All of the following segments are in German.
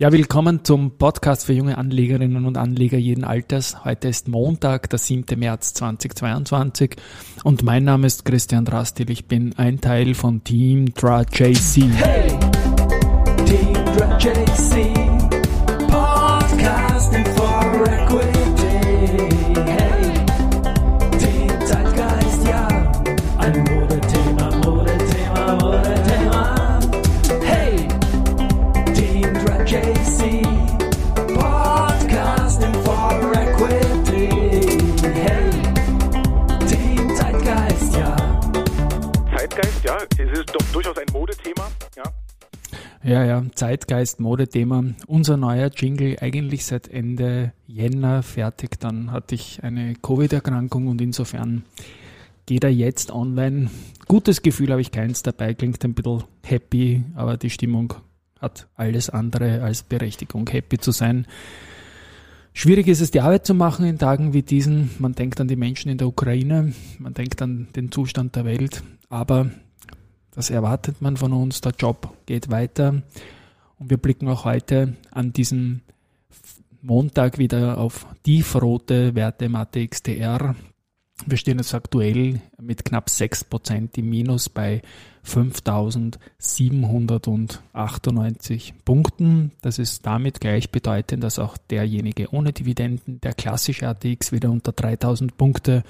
Ja, willkommen zum Podcast für junge Anlegerinnen und Anleger jeden Alters. Heute ist Montag, der 7. März 2022 und mein Name ist Christian Drastil. Ich bin ein Teil von Team Dra JC. Hey, Team Dra JC. Ja, ja, Zeitgeist, Modethema. Unser neuer Jingle eigentlich seit Ende Jänner fertig. Dann hatte ich eine Covid-Erkrankung und insofern geht er jetzt online. Gutes Gefühl habe ich keins dabei, klingt ein bisschen happy, aber die Stimmung hat alles andere als Berechtigung, happy zu sein. Schwierig ist es, die Arbeit zu machen in Tagen wie diesen. Man denkt an die Menschen in der Ukraine, man denkt an den Zustand der Welt, aber das erwartet man von uns. Der Job geht weiter. Und wir blicken auch heute an diesem Montag wieder auf tiefrote Werte im ATXDR. Wir stehen jetzt aktuell mit knapp 6% im Minus bei 5798 Punkten. Das ist damit gleichbedeutend, dass auch derjenige ohne Dividenden, der klassische ATX, wieder unter 3000 Punkte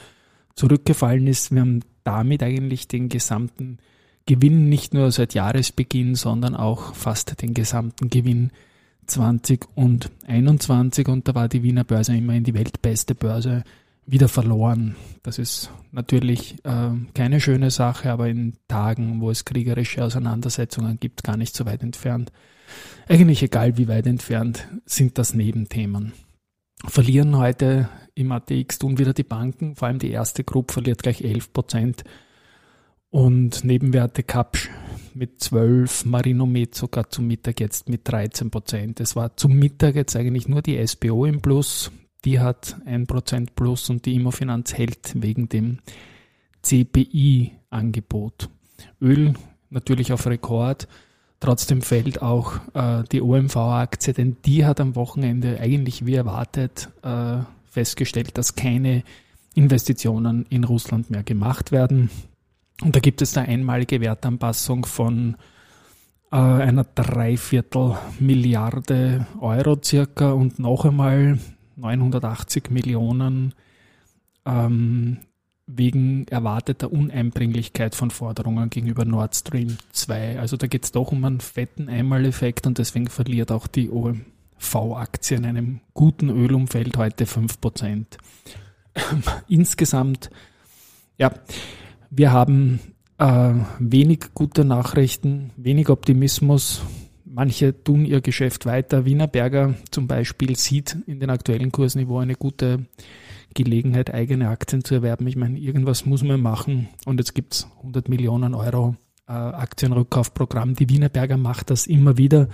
zurückgefallen ist. Wir haben damit eigentlich den gesamten Gewinn nicht nur seit Jahresbeginn, sondern auch fast den gesamten Gewinn 2021 und da war die Wiener Börse immerhin die weltbeste Börse wieder verloren. Das ist natürlich äh, keine schöne Sache, aber in Tagen, wo es kriegerische Auseinandersetzungen gibt, gar nicht so weit entfernt. Eigentlich egal wie weit entfernt, sind das Nebenthemen. Verlieren heute im ATX tun wieder die Banken, vor allem die erste Gruppe verliert gleich 11 Prozent und Nebenwerte Kapsch mit 12, Marinomet sogar zum Mittag jetzt mit 13 Prozent. Es war zum Mittag jetzt eigentlich nur die SBO im Plus, die hat 1 Prozent plus und die Immofinanz hält wegen dem CPI-Angebot. Öl natürlich auf Rekord, trotzdem fällt auch äh, die OMV-Aktie, denn die hat am Wochenende eigentlich wie erwartet äh, festgestellt, dass keine Investitionen in Russland mehr gemacht werden. Und da gibt es eine einmalige Wertanpassung von äh, einer Dreiviertel Milliarde Euro circa und noch einmal 980 Millionen ähm, wegen erwarteter Uneinbringlichkeit von Forderungen gegenüber Nord Stream 2. Also da geht es doch um einen fetten Einmaleffekt und deswegen verliert auch die OMV-Aktie in einem guten Ölumfeld heute 5%. Insgesamt, ja, wir haben äh, wenig gute Nachrichten, wenig Optimismus. Manche tun ihr Geschäft weiter. Wienerberger zum Beispiel sieht in den aktuellen Kursniveau eine gute Gelegenheit, eigene Aktien zu erwerben. Ich meine, irgendwas muss man machen und jetzt gibt es 100 Millionen Euro äh, Aktienrückkaufprogramm. Die Wienerberger macht das immer wieder.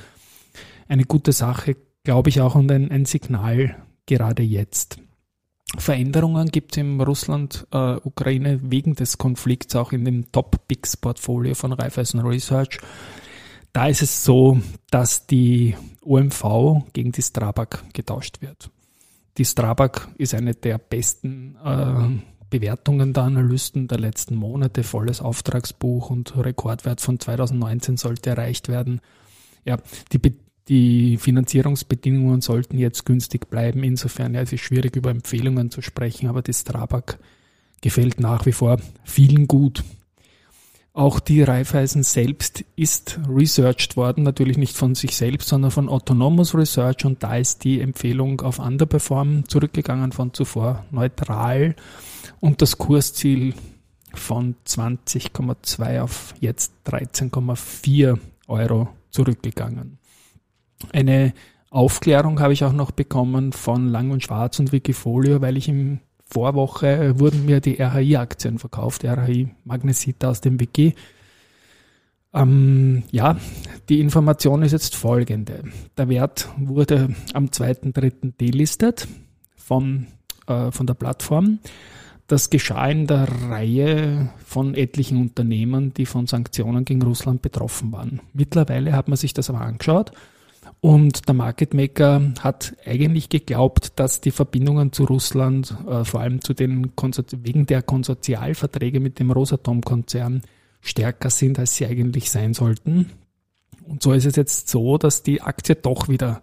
Eine gute Sache, glaube ich auch, und ein, ein Signal gerade jetzt. Veränderungen gibt es im Russland-Ukraine äh, wegen des Konflikts auch in dem Top-Picks-Portfolio von Raiffeisen Research. Da ist es so, dass die OMV gegen die Strabag getauscht wird. Die Strabag ist eine der besten äh, Bewertungen der Analysten der letzten Monate, volles Auftragsbuch und Rekordwert von 2019 sollte erreicht werden. Ja, die, die Finanzierungsbedingungen sollten jetzt günstig bleiben. Insofern ja, es ist schwierig über Empfehlungen zu sprechen, aber das Strabag gefällt nach wie vor vielen gut. Auch die Raiffeisen selbst ist researched worden, natürlich nicht von sich selbst, sondern von Autonomous Research und da ist die Empfehlung auf Underperform zurückgegangen von zuvor neutral und das Kursziel von 20,2 auf jetzt 13,4 Euro zurückgegangen. Eine Aufklärung habe ich auch noch bekommen von Lang und Schwarz und Wikifolio, weil ich im Vorwoche wurden mir die RHI-Aktien verkauft, RHI Magnesita aus dem Wiki. Ähm, ja, die Information ist jetzt folgende. Der Wert wurde am 2.3. delistet von, äh, von der Plattform. Das geschah in der Reihe von etlichen Unternehmen, die von Sanktionen gegen Russland betroffen waren. Mittlerweile hat man sich das aber angeschaut Und der Market Maker hat eigentlich geglaubt, dass die Verbindungen zu Russland, äh, vor allem zu den wegen der Konsortialverträge mit dem Rosatom-Konzern, stärker sind, als sie eigentlich sein sollten. Und so ist es jetzt so, dass die Aktie doch wieder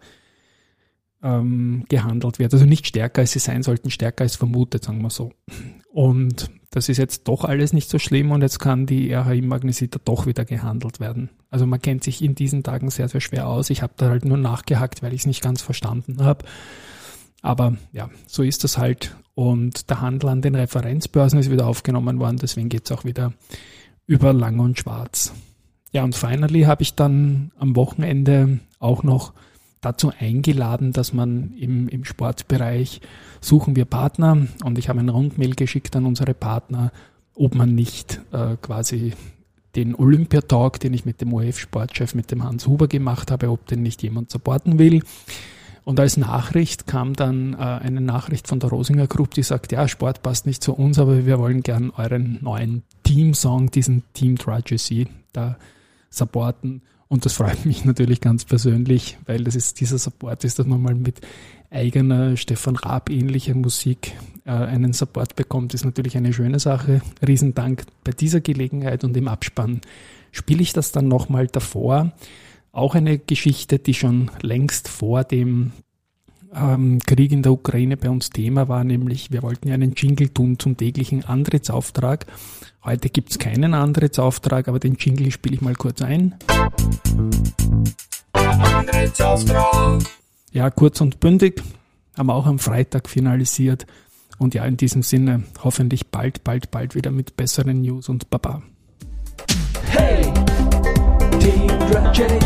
ähm, gehandelt wird. Also nicht stärker, als sie sein sollten, stärker als vermutet, sagen wir so. Und das ist jetzt doch alles nicht so schlimm und jetzt kann die RHI-Magnesita doch wieder gehandelt werden. Also man kennt sich in diesen Tagen sehr, sehr schwer aus. Ich habe da halt nur nachgehackt, weil ich es nicht ganz verstanden habe. Aber ja, so ist das halt. Und der Handel an den Referenzbörsen ist wieder aufgenommen worden, deswegen geht es auch wieder über Lang und Schwarz. Ja, und finally habe ich dann am Wochenende auch noch dazu eingeladen, dass man im, im Sportbereich suchen wir Partner und ich habe ein Rundmail geschickt an unsere Partner, ob man nicht äh, quasi den Olympiatalk, den ich mit dem OF-Sportchef, mit dem Hans Huber gemacht habe, ob den nicht jemand supporten will. Und als Nachricht kam dann äh, eine Nachricht von der Rosinger Group, die sagt, ja, Sport passt nicht zu uns, aber wir wollen gern euren neuen Team-Song, diesen Team Tragedy, da supporten. Und das freut mich natürlich ganz persönlich, weil das ist, dieser Support ist, dass man mal mit eigener Stefan Raab ähnlicher Musik äh, einen Support bekommt, ist natürlich eine schöne Sache. Riesendank bei dieser Gelegenheit und im Abspann spiele ich das dann nochmal davor. Auch eine Geschichte, die schon längst vor dem ähm, Krieg in der Ukraine bei uns Thema war, nämlich wir wollten ja einen Jingle tun zum täglichen Antrittsauftrag. Heute gibt's keinen Antrittsauftrag, aber den Jingle spiele ich mal kurz ein. Antrittsauftrag. Ja, kurz und bündig, haben wir auch am Freitag finalisiert. Und ja, in diesem Sinne hoffentlich bald, bald, bald wieder mit besseren News und Baba. Hey, Team Tragedy.